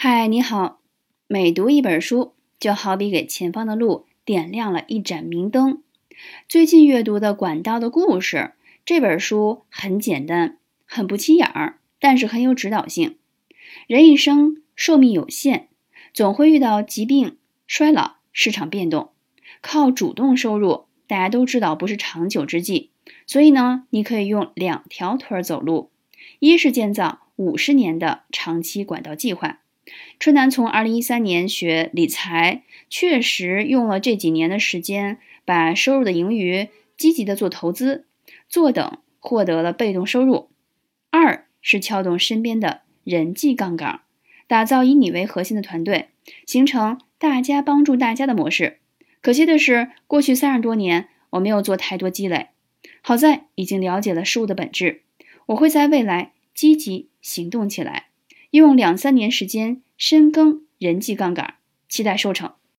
嗨，你好。每读一本书，就好比给前方的路点亮了一盏明灯。最近阅读的《管道的故事》这本书很简单，很不起眼儿，但是很有指导性。人一生寿命有限，总会遇到疾病、衰老、市场变动。靠主动收入，大家都知道不是长久之计。所以呢，你可以用两条腿走路：一是建造五十年的长期管道计划。春楠从二零一三年学理财，确实用了这几年的时间，把收入的盈余积极的做投资，坐等获得了被动收入。二是撬动身边的人际杠杆，打造以你为核心的团队，形成大家帮助大家的模式。可惜的是，过去三十多年我没有做太多积累，好在已经了解了事物的本质，我会在未来积极行动起来。用两三年时间深耕人际杠杆，期待收成。